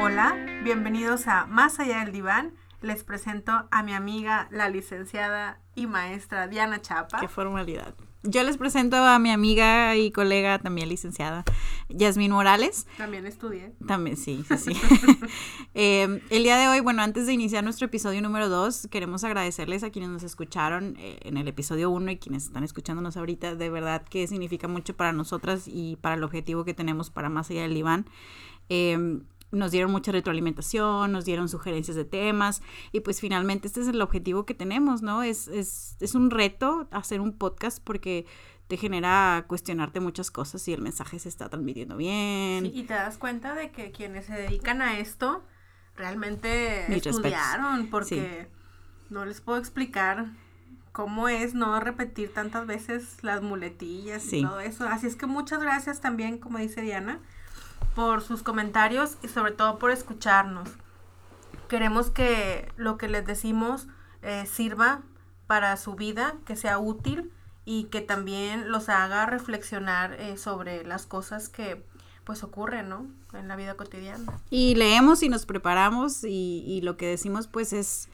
Hola, bienvenidos a Más allá del diván. Les presento a mi amiga, la licenciada y maestra Diana Chapa. Qué formalidad. Yo les presento a mi amiga y colega, también licenciada, Yasmín Morales. También estudié. También, sí, sí, sí. Eh, el día de hoy, bueno, antes de iniciar nuestro episodio número 2, queremos agradecerles a quienes nos escucharon eh, en el episodio 1 y quienes están escuchándonos ahorita. De verdad que significa mucho para nosotras y para el objetivo que tenemos para Más allá del diván. Eh, nos dieron mucha retroalimentación, nos dieron sugerencias de temas y pues finalmente este es el objetivo que tenemos, ¿no? Es, es, es un reto hacer un podcast porque te genera cuestionarte muchas cosas y el mensaje se está transmitiendo bien. Sí, y te das cuenta de que quienes se dedican a esto realmente estudiaron porque no les puedo explicar cómo es no repetir tantas veces las muletillas y todo eso. Así es que muchas gracias también, como dice Diana, por sus comentarios y sobre todo por escucharnos. Queremos que lo que les decimos eh, sirva para su vida, que sea útil y que también los haga reflexionar eh, sobre las cosas que pues ocurren, ¿no? En la vida cotidiana. Y leemos y nos preparamos y, y lo que decimos pues es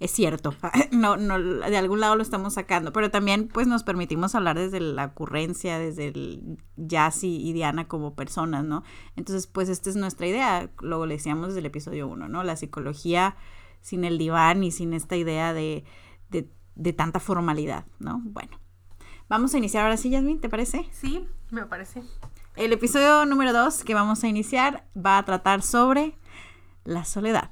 es cierto, no, no, de algún lado lo estamos sacando, pero también pues nos permitimos hablar desde la ocurrencia, desde el Jazz y Diana como personas, ¿no? Entonces pues esta es nuestra idea, luego le decíamos desde el episodio 1, ¿no? La psicología sin el diván y sin esta idea de, de, de tanta formalidad, ¿no? Bueno, vamos a iniciar ahora sí, Yasmin, ¿te parece? Sí, me parece. El episodio número 2 que vamos a iniciar va a tratar sobre la soledad.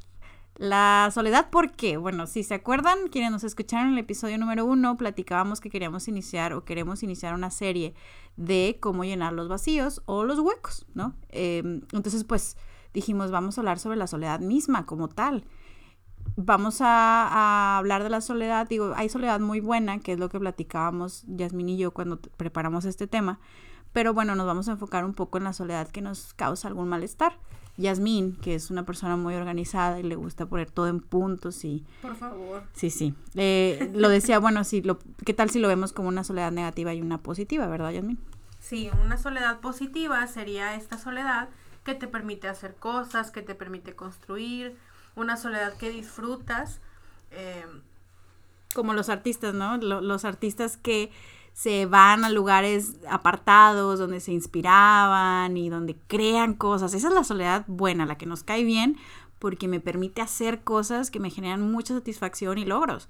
La soledad, ¿por qué? Bueno, si se acuerdan, quienes nos escucharon en el episodio número uno, platicábamos que queríamos iniciar o queremos iniciar una serie de cómo llenar los vacíos o los huecos, ¿no? Eh, entonces, pues dijimos, vamos a hablar sobre la soledad misma como tal. Vamos a, a, hablar de la soledad, digo, hay soledad muy buena, que es lo que platicábamos Yasmin y yo cuando preparamos este tema, pero bueno, nos vamos a enfocar un poco en la soledad que nos causa algún malestar. Yasmín, que es una persona muy organizada y le gusta poner todo en puntos y... Por favor. Sí, sí. Eh, lo decía, bueno, sí, lo, ¿qué tal si lo vemos como una soledad negativa y una positiva, verdad, Yasmín? Sí, una soledad positiva sería esta soledad que te permite hacer cosas, que te permite construir, una soledad que disfrutas. Eh... Como los artistas, ¿no? Los artistas que se van a lugares apartados donde se inspiraban y donde crean cosas. Esa es la soledad buena, la que nos cae bien porque me permite hacer cosas que me generan mucha satisfacción y logros.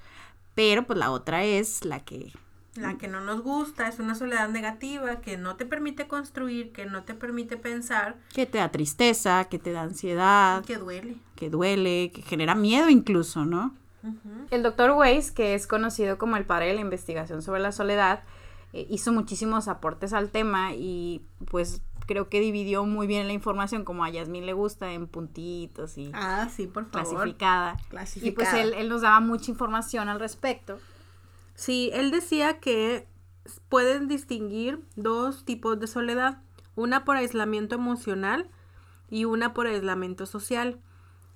Pero pues la otra es la que... La que no nos gusta, es una soledad negativa que no te permite construir, que no te permite pensar. Que te da tristeza, que te da ansiedad. Que duele. Que duele, que genera miedo incluso, ¿no? Uh -huh. El doctor Weiss, que es conocido como el padre de la investigación sobre la soledad, eh, hizo muchísimos aportes al tema y pues creo que dividió muy bien la información como a Yasmín le gusta en puntitos y ah, sí, por favor. clasificada. clasificada. Y pues él, él nos daba mucha información al respecto. Sí, él decía que pueden distinguir dos tipos de soledad, una por aislamiento emocional y una por aislamiento social.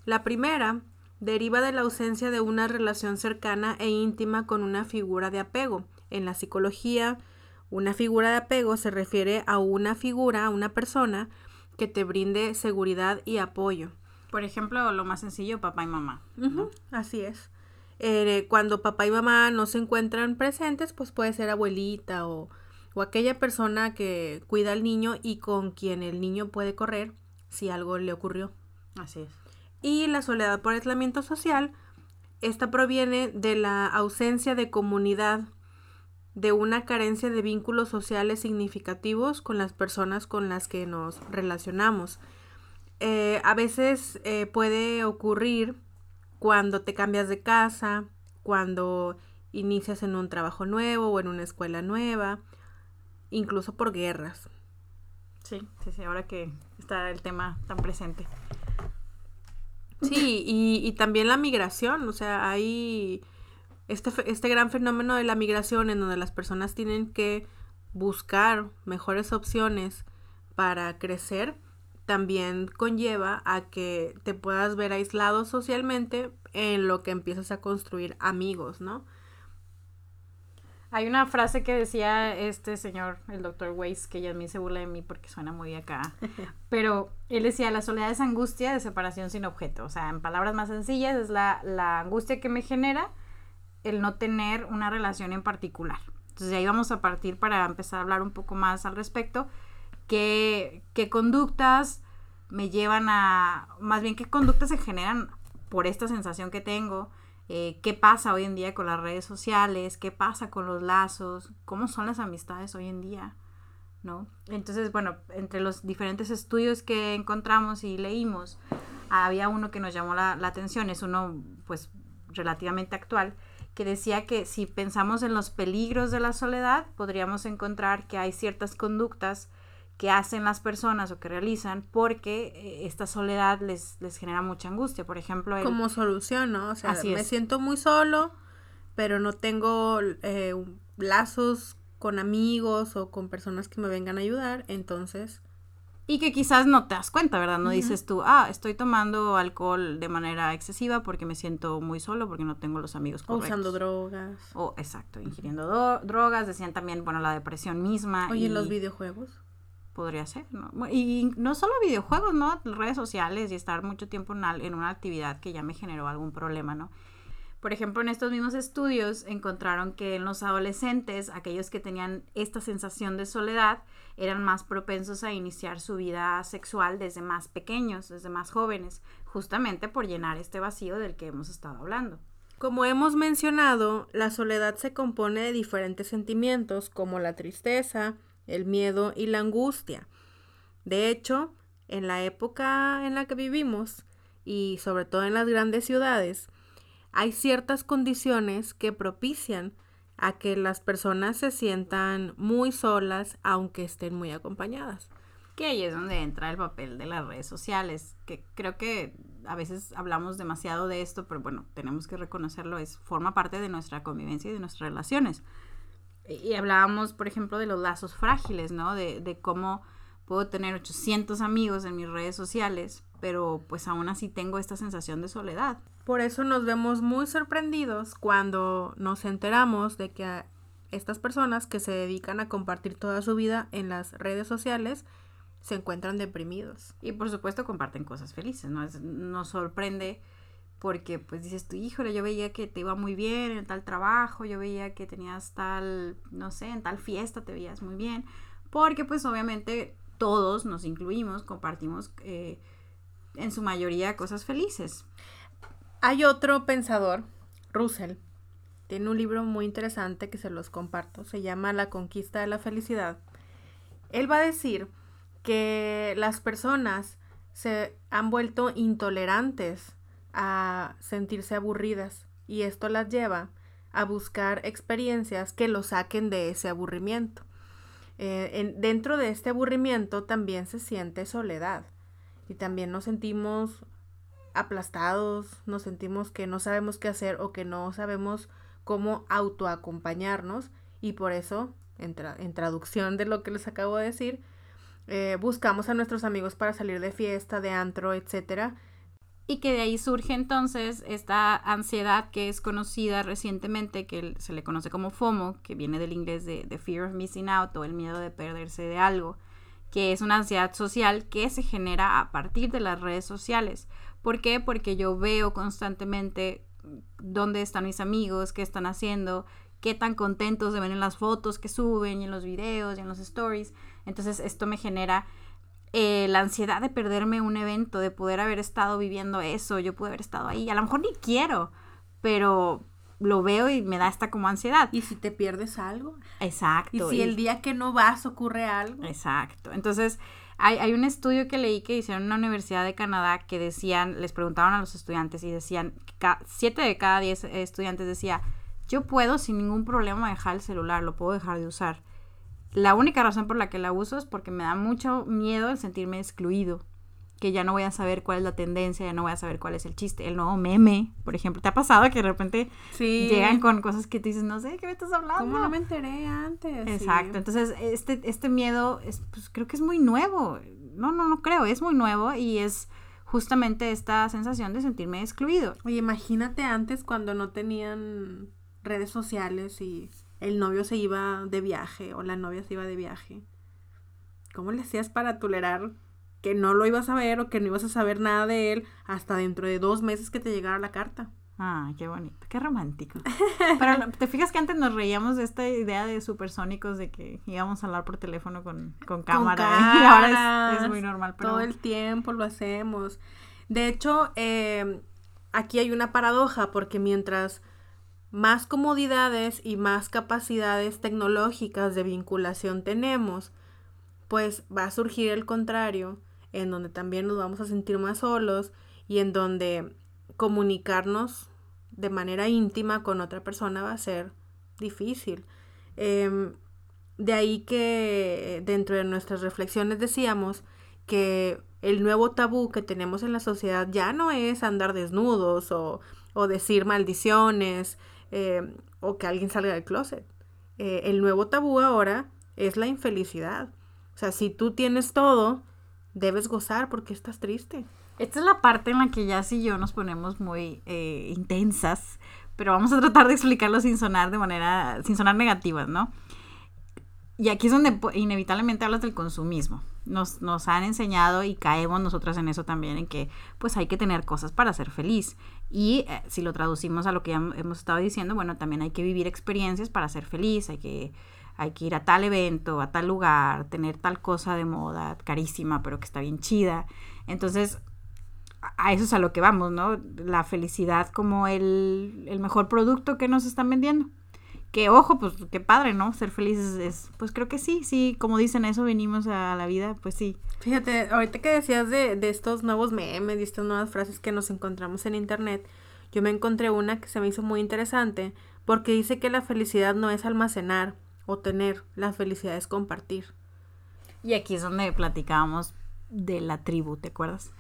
La primera deriva de la ausencia de una relación cercana e íntima con una figura de apego. En la psicología, una figura de apego se refiere a una figura, a una persona que te brinde seguridad y apoyo. Por ejemplo, lo más sencillo, papá y mamá. Uh -huh, así es. Eh, cuando papá y mamá no se encuentran presentes, pues puede ser abuelita o, o aquella persona que cuida al niño y con quien el niño puede correr si algo le ocurrió. Así es. Y la soledad por aislamiento social, esta proviene de la ausencia de comunidad, de una carencia de vínculos sociales significativos con las personas con las que nos relacionamos. Eh, a veces eh, puede ocurrir cuando te cambias de casa, cuando inicias en un trabajo nuevo o en una escuela nueva, incluso por guerras. Sí, sí, sí, ahora que está el tema tan presente. Sí, y, y también la migración, o sea, hay este, este gran fenómeno de la migración en donde las personas tienen que buscar mejores opciones para crecer, también conlleva a que te puedas ver aislado socialmente en lo que empiezas a construir amigos, ¿no? Hay una frase que decía este señor, el doctor Weiss, que ya a mí se burla de mí porque suena muy acá, pero él decía, la soledad es angustia de separación sin objeto. O sea, en palabras más sencillas, es la, la angustia que me genera el no tener una relación en particular. Entonces ahí vamos a partir para empezar a hablar un poco más al respecto. ¿Qué, qué conductas me llevan a, más bien qué conductas se generan por esta sensación que tengo? Eh, qué pasa hoy en día con las redes sociales, qué pasa con los lazos, cómo son las amistades hoy en día, ¿no? Entonces, bueno, entre los diferentes estudios que encontramos y leímos, había uno que nos llamó la, la atención, es uno pues relativamente actual, que decía que si pensamos en los peligros de la soledad, podríamos encontrar que hay ciertas conductas que hacen las personas o que realizan porque eh, esta soledad les, les genera mucha angustia. Por ejemplo, como solución, ¿no? O sea, me siento muy solo, pero no tengo eh, lazos con amigos o con personas que me vengan a ayudar, entonces... Y que quizás no te das cuenta, ¿verdad? No dices tú, ah, estoy tomando alcohol de manera excesiva porque me siento muy solo, porque no tengo los amigos correctos. O usando drogas. O, exacto, ingiriendo drogas. Decían también, bueno, la depresión misma. Oye, y... los videojuegos? podría ser, ¿no? Y no solo videojuegos, ¿no? Redes sociales y estar mucho tiempo en, en una actividad que ya me generó algún problema, ¿no? Por ejemplo, en estos mismos estudios encontraron que en los adolescentes, aquellos que tenían esta sensación de soledad, eran más propensos a iniciar su vida sexual desde más pequeños, desde más jóvenes, justamente por llenar este vacío del que hemos estado hablando. Como hemos mencionado, la soledad se compone de diferentes sentimientos como la tristeza, el miedo y la angustia. De hecho, en la época en la que vivimos, y sobre todo en las grandes ciudades, hay ciertas condiciones que propician a que las personas se sientan muy solas aunque estén muy acompañadas. Que ahí es donde entra el papel de las redes sociales, que creo que a veces hablamos demasiado de esto, pero bueno, tenemos que reconocerlo, es forma parte de nuestra convivencia y de nuestras relaciones y hablábamos, por ejemplo, de los lazos frágiles, ¿no? De, de cómo puedo tener 800 amigos en mis redes sociales, pero pues aún así tengo esta sensación de soledad. Por eso nos vemos muy sorprendidos cuando nos enteramos de que estas personas que se dedican a compartir toda su vida en las redes sociales se encuentran deprimidos. Y por supuesto comparten cosas felices, ¿no? nos sorprende porque pues dices tú, híjole, yo veía que te iba muy bien en tal trabajo, yo veía que tenías tal, no sé, en tal fiesta te veías muy bien, porque pues obviamente todos nos incluimos, compartimos eh, en su mayoría cosas felices. Hay otro pensador, Russell, tiene un libro muy interesante que se los comparto, se llama La conquista de la felicidad. Él va a decir que las personas se han vuelto intolerantes a sentirse aburridas y esto las lleva a buscar experiencias que lo saquen de ese aburrimiento. Eh, dentro de este aburrimiento también se siente soledad y también nos sentimos aplastados, nos sentimos que no sabemos qué hacer o que no sabemos cómo autoacompañarnos y por eso, en, traducción de lo que les acabo de decir, eh, buscamos a nuestros amigos para salir de fiesta, de antro, etcétera, y que de ahí surge entonces esta ansiedad que es conocida recientemente, que se le conoce como FOMO, que viene del inglés de, de Fear of Missing Out o el miedo de perderse de algo, que es una ansiedad social que se genera a partir de las redes sociales. ¿Por qué? Porque yo veo constantemente dónde están mis amigos, qué están haciendo, qué tan contentos se ven en las fotos que suben y en los videos y en los stories. Entonces esto me genera eh, la ansiedad de perderme un evento, de poder haber estado viviendo eso, yo pude haber estado ahí, a lo mejor ni quiero, pero lo veo y me da esta como ansiedad. ¿Y si te pierdes algo? Exacto. ¿Y si el día que no vas ocurre algo? Exacto. Entonces, hay, hay, un estudio que leí que hicieron en una universidad de Canadá que decían, les preguntaron a los estudiantes y decían, siete de cada diez estudiantes decía, yo puedo sin ningún problema dejar el celular, lo puedo dejar de usar. La única razón por la que la uso es porque me da mucho miedo el sentirme excluido. Que ya no voy a saber cuál es la tendencia, ya no voy a saber cuál es el chiste. El nuevo meme, por ejemplo. ¿Te ha pasado que de repente llegan con cosas que tú dices, no sé, ¿qué me estás hablando? ¿Cómo no me enteré antes? Exacto. Entonces, este, este miedo, es, pues creo que es muy nuevo. No, no, no creo, es muy nuevo y es justamente esta sensación de sentirme excluido. Oye, imagínate antes cuando no tenían redes sociales y el novio se iba de viaje o la novia se iba de viaje. ¿Cómo le hacías para tolerar que no lo ibas a ver o que no ibas a saber nada de él hasta dentro de dos meses que te llegara la carta? Ah, qué bonito, qué romántico. Pero te fijas que antes nos reíamos de esta idea de supersónicos de que íbamos a hablar por teléfono con, con cámara. y ahora es, muy normal. Todo el tiempo lo hacemos. De hecho, eh, aquí hay una paradoja porque mientras más comodidades y más capacidades tecnológicas de vinculación tenemos, pues va a surgir el contrario, en donde también nos vamos a sentir más solos y en donde comunicarnos de manera íntima con otra persona va a ser difícil. Em, de ahí que dentro de nuestras reflexiones decíamos que el nuevo tabú que tenemos en la sociedad ya no es andar desnudos o, o decir maldiciones em, o que alguien salga del closet. Eh, el nuevo tabú ahora es la infelicidad. O sea, si tú tienes todo, debes gozar porque estás triste. Esta es la parte en la que ya y yo nos ponemos muy eh, intensas, pero vamos a tratar de explicarlo sin sonar de manera, sin sonar negativas, ¿no? Y aquí es donde inevitablemente hablas del consumismo. Nos, nos han enseñado y caemos nosotras en eso también, en que pues hay que tener cosas para ser feliz. Y eh, si lo traducimos a lo que ya hemos estado diciendo, bueno, también hay que vivir experiencias para ser feliz, hay que hay que ir a tal evento, a tal lugar, tener tal cosa de moda, carísima, pero que está bien chida. Entonces, a eso es a lo que vamos, ¿no? La felicidad como el, mejor producto que nos están vendiendo. Que ojo, pues qué padre, ¿no? Ser felices es, pues creo que sí, sí, como dicen eso, venimos a la vida, pues sí. Fíjate, ahorita que decías de, de estos nuevos memes y estas nuevas frases que nos encontramos en internet, yo me encontré una que se me hizo muy interesante porque dice que la felicidad no es almacenar, o tener. La felicidad es compartir. Y aquí es donde platicábamos de la tribu, ¿te acuerdas?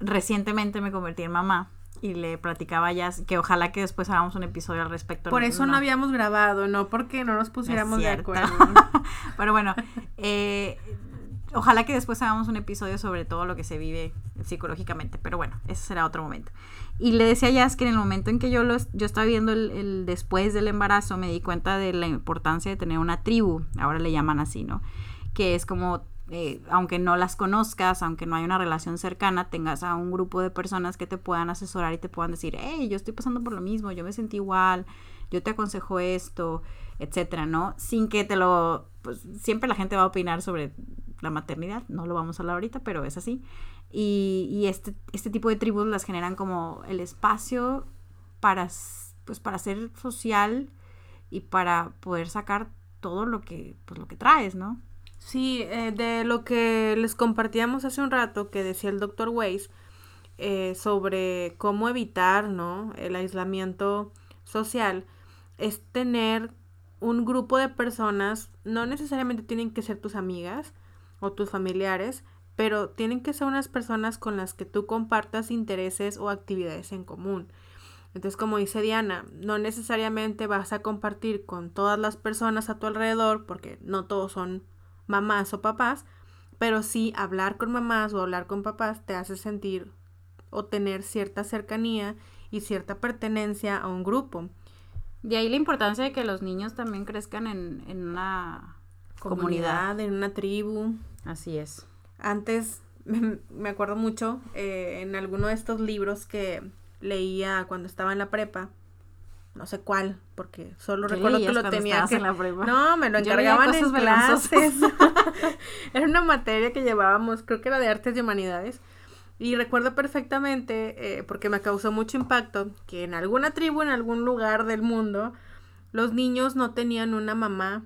Recientemente me convertí en mamá y le platicaba ya que ojalá que después hagamos un episodio al respecto. Por eso no, habíamos grabado, no porque no nos pusiéramos de acuerdo. Pero bueno, eh, ojalá que después hagamos un episodio sobre todo lo que se vive psicológicamente, pero bueno, ese será otro momento. Y le decía a Jazz que en el momento en que yo, lo, yo estaba viendo el, después del embarazo, me di cuenta de la importancia de tener una tribu, ahora le llaman así, ¿no? Que es como, eh, aunque no las conozcas, aunque no hay una relación cercana, tengas a un grupo de personas que te puedan asesorar y te puedan decir, hey, yo estoy pasando por lo mismo, yo me sentí igual, yo te aconsejo esto, etcétera, ¿no? Sin que te lo, pues siempre la gente va a opinar sobre la maternidad, no lo vamos a hablar ahorita, pero es así. Y, este, este tipo de tribus las generan como el espacio para, pues, para ser social y para poder sacar todo lo que, pues, lo que traes, ¿no? Sí, eh, de lo que les compartíamos hace un rato que decía el doctor Weiss eh, sobre cómo evitar, ¿no? El aislamiento social es tener un grupo de personas, no necesariamente tienen que ser tus amigas, o tus familiares, pero tienen que ser unas personas con las que tú compartas intereses o actividades en común. Entonces, como dice Diana, no necesariamente vas a compartir con todas las personas a tu alrededor, porque no todos son mamás o papás, pero sí hablar con mamás o hablar con papás te hace sentir o tener cierta cercanía y cierta pertenencia a un grupo. De ahí la importancia de que los niños también crezcan en, en una comunidad, en una tribu. Así es. Antes me acuerdo mucho eh, en alguno de estos libros que leía cuando estaba en la prepa. No sé cuál, porque solo recuerdo que lo tenía que... En la prepa? No, me lo encargaban en clases. era una materia que llevábamos, creo que era de artes y humanidades. Y recuerdo perfectamente, eh, porque me causó mucho impacto, que en alguna tribu, en algún lugar del mundo, los niños no tenían una mamá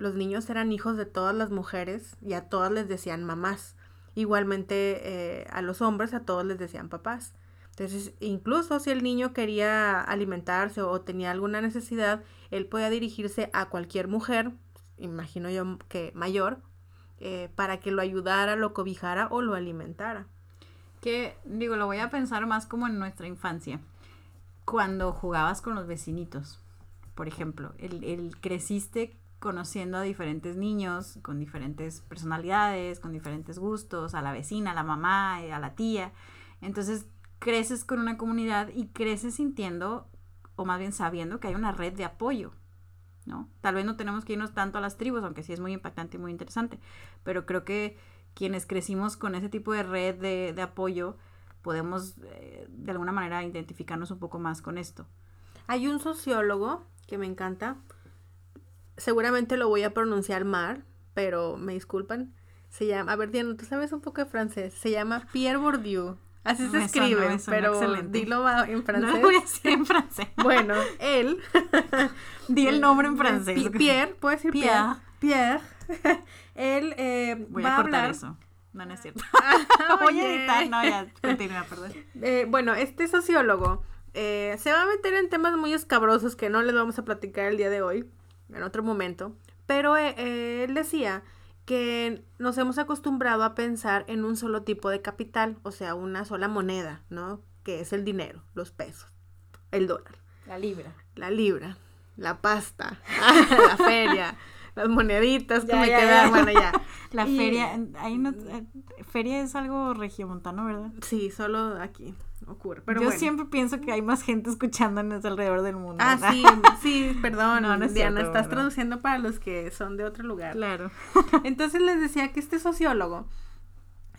los niños eran hijos de todas las mujeres y a todas les decían mamás. Igualmente eh, a los hombres a todos les decían papás. Entonces, incluso si el niño quería alimentarse o tenía alguna necesidad, él podía dirigirse a cualquier mujer, imagino yo que mayor, eh, para que lo ayudara, lo cobijara o lo alimentara. Que digo, lo voy a pensar más como en nuestra infancia, cuando jugabas con los vecinitos, por ejemplo, el, el creciste conociendo a diferentes niños con diferentes personalidades, con diferentes gustos, a la vecina, a la mamá, eh, a la tía. Entonces creces con una comunidad y creces sintiendo, o más bien sabiendo que hay una red de apoyo. ¿no? Tal vez no tenemos que irnos tanto a las tribus, aunque sí es muy impactante y muy interesante, pero creo que quienes crecimos con ese tipo de red de, de apoyo, podemos eh, de alguna manera identificarnos un poco más con esto. Hay un sociólogo que me encanta, seguramente lo voy a pronunciar mal, pero me disculpan. Se llama, a ver, Diana, tú sabes un poco de francés. Se llama Pierre Bourdieu. Así se escribe, pero dilo en francés. No voy a decir en francés. bueno, él. Di el nombre en francés. Pierre, ¿puedes decir Pierre? Pierre. él eh, voy a cortar eso. No, no es cierto. voy a editar, no, ya, continúa, perdón. Eh, bueno, este sociólogo eh, se va a meter en temas muy escabrosos que no les vamos a platicar el día de hoy, en otro momento. Pero eh, él decía que nos hemos acostumbrado a pensar en un solo tipo de capital, o sea, una sola moneda, ¿no? Que es el dinero, los pesos, el dólar. La libra. La libra, la pasta, la feria, las moneditas que me quedan, bueno, ya. La feria, ahí no, eh, feria es algo regiomontano, ¿verdad? Sí, solo aquí ocurre. Pero Yo siempre pienso que hay más gente escuchándonos alrededor del mundo. Ah, sí, sí, perdón, no, Diana, estás traduciendo para los que son de otro lugar. Claro. Entonces les decía que este sociólogo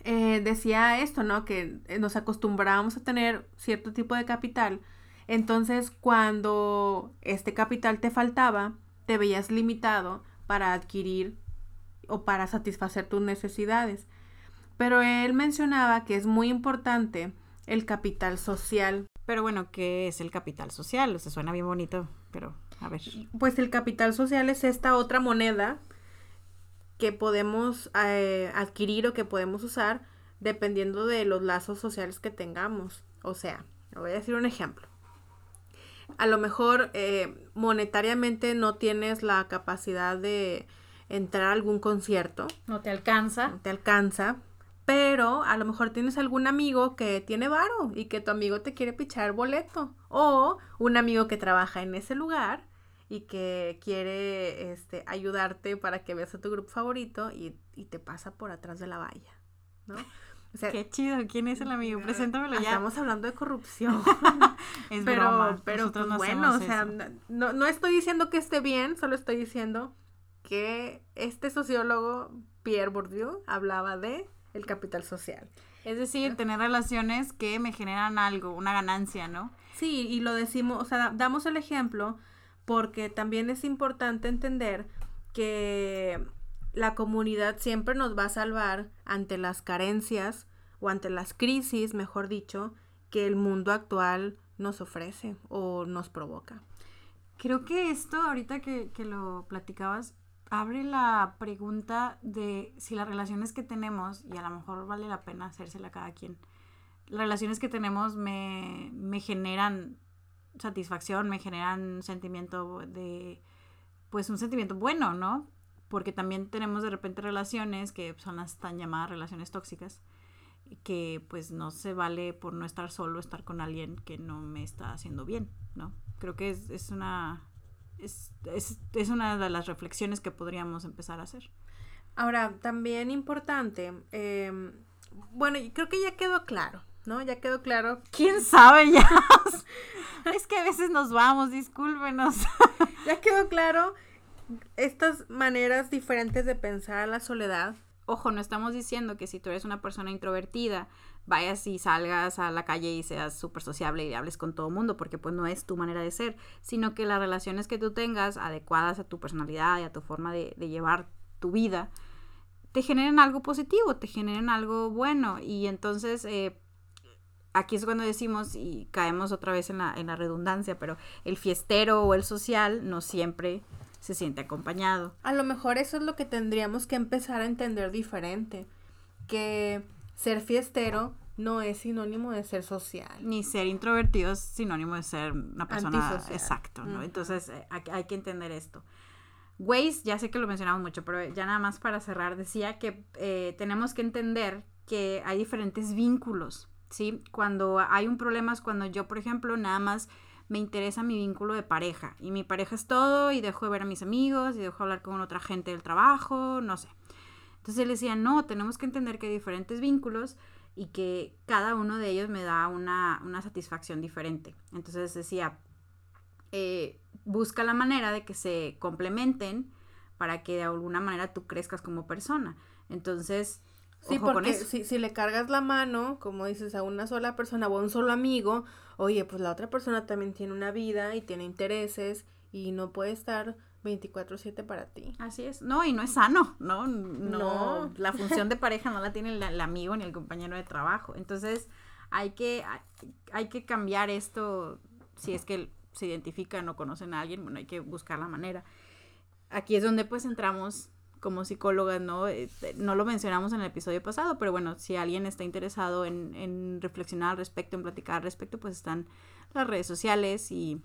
eh, decía esto, ¿no? Que eh, nos acostumbrábamos a tener cierto tipo de capital. Entonces, cuando este capital te faltaba, te veías limitado para adquirir o para satisfacer tus necesidades. Pero él mencionaba que es muy importante el capital social. Pero bueno, ¿qué es el capital social? O sea, suena bien bonito, pero a ver. Pues el capital social es esta otra moneda que podemos eh, adquirir o que podemos usar dependiendo de los lazos sociales que tengamos. O sea, voy a decir un ejemplo. A lo mejor eh, monetariamente no tienes la capacidad de entrar a algún concierto. No te alcanza. No te alcanza pero a lo mejor tienes algún amigo que tiene varo y que tu amigo te quiere pichar boleto. O un amigo que trabaja en ese lugar y que quiere este, ayudarte para que veas a tu grupo favorito y, te pasa por atrás de la valla, ¿no? O sea, Qué chido, ¿quién es el amigo? Preséntamelo ya. Estamos hablando de corrupción. es pero, broma. Pero pues, bueno, o sea, no, no estoy diciendo que esté bien, solo estoy diciendo que este sociólogo, Pierre Bourdieu, hablaba de el capital social. Es decir, tener relaciones que me generan algo, una ganancia, ¿no? Sí, y lo decimos, o sea, damos el ejemplo porque también es importante entender que la comunidad siempre nos va a salvar ante las carencias o ante las crisis, mejor dicho, que el mundo actual nos ofrece o nos provoca. Creo que esto, ahorita que, que lo platicabas, abre la pregunta de si las relaciones que tenemos, y a lo mejor vale la pena hacérsela a cada quien, las relaciones que tenemos me, me generan satisfacción, me generan un sentimiento de, pues un sentimiento bueno, ¿no? Porque también tenemos de repente relaciones que son las tan llamadas relaciones tóxicas, que pues no se vale por no estar solo, estar con alguien que no me está haciendo bien, ¿no? Creo que es, es una es, es, una de las reflexiones que podríamos empezar a hacer. Ahora, también importante, eh, bueno, creo que ya quedó claro, ¿no? Ya quedó claro. ¿Quién sabe ya? es que a veces nos vamos, discúlpenos. ya quedó claro estas maneras diferentes de pensar a la soledad. Ojo, no estamos diciendo que si tú eres una persona introvertida, vayas y salgas a la calle y seas súper sociable y hables con todo el mundo, porque pues no es tu manera de ser, sino que las relaciones que tú tengas adecuadas a tu personalidad y a tu forma de, llevar tu vida, te generen algo positivo, te generen algo bueno. Y entonces, eh, aquí es cuando decimos, y caemos otra vez en la, en la redundancia, pero el fiestero o el social no siempre se siente acompañado. A lo mejor eso es lo que tendríamos que empezar a entender diferente, que ser fiestero no es sinónimo de ser social. Ni ser introvertido es sinónimo de ser una persona exacto, ¿no? Entonces eh, hay, que entender esto. Waze, ya sé que lo mencionamos mucho, pero ya nada más para cerrar, decía que eh, tenemos que entender que hay diferentes vínculos, ¿sí? Cuando hay un problema es cuando yo, por ejemplo, nada más me interesa mi vínculo de pareja y mi pareja es todo y dejo de ver a mis amigos y dejo de hablar con otra gente del trabajo, no sé. Entonces él decía, no, tenemos que entender que hay diferentes vínculos y que cada uno de ellos me da una, satisfacción diferente. Entonces decía, eh, busca la manera de que se complementen para que de alguna manera tú crezcas como persona. Entonces, Sí, porque Si, si le cargas la mano, como dices, a una sola persona o a un solo amigo, oye, pues la otra persona también tiene una vida y tiene intereses y no puede estar 24/7 para ti. Así es. No, y no es sano, ¿no? No. La función de pareja no la tiene el, amigo ni el compañero de trabajo. Entonces, hay que, hay que cambiar esto si es que se identifican o conocen a alguien, bueno, hay que buscar la manera. Aquí es donde pues entramos como psicólogas, ¿no? Eh, no lo mencionamos en el episodio pasado, pero bueno, si alguien está interesado en, en reflexionar al respecto, en platicar al respecto, pues están las redes sociales y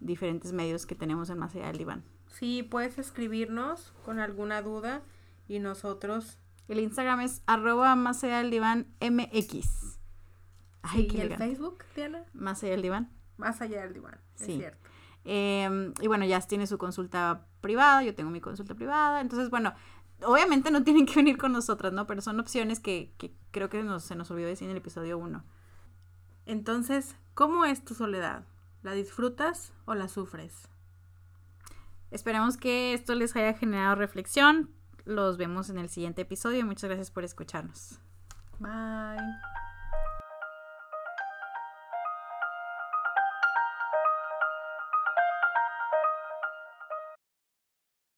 diferentes medios que tenemos en Más allá del diván. Sí, puedes escribirnos con alguna duda y nosotros... El Instagram es arroba más allá del diván MX. Ay, ¿Y el Facebook, Diana? Más allá del diván. Más allá del diván, es cierto. Em, y bueno, ya tiene su consulta privada, yo tengo mi consulta privada. Entonces, bueno, obviamente no tienen que venir con nosotras, ¿no? Pero son opciones que, creo que se nos olvidó decir en el episodio 1. Entonces, ¿cómo es tu soledad? ¿La disfrutas o la sufres? Esperamos que esto les haya generado reflexión. Los vemos en el siguiente episodio. Muchas gracias por escucharnos. Bye.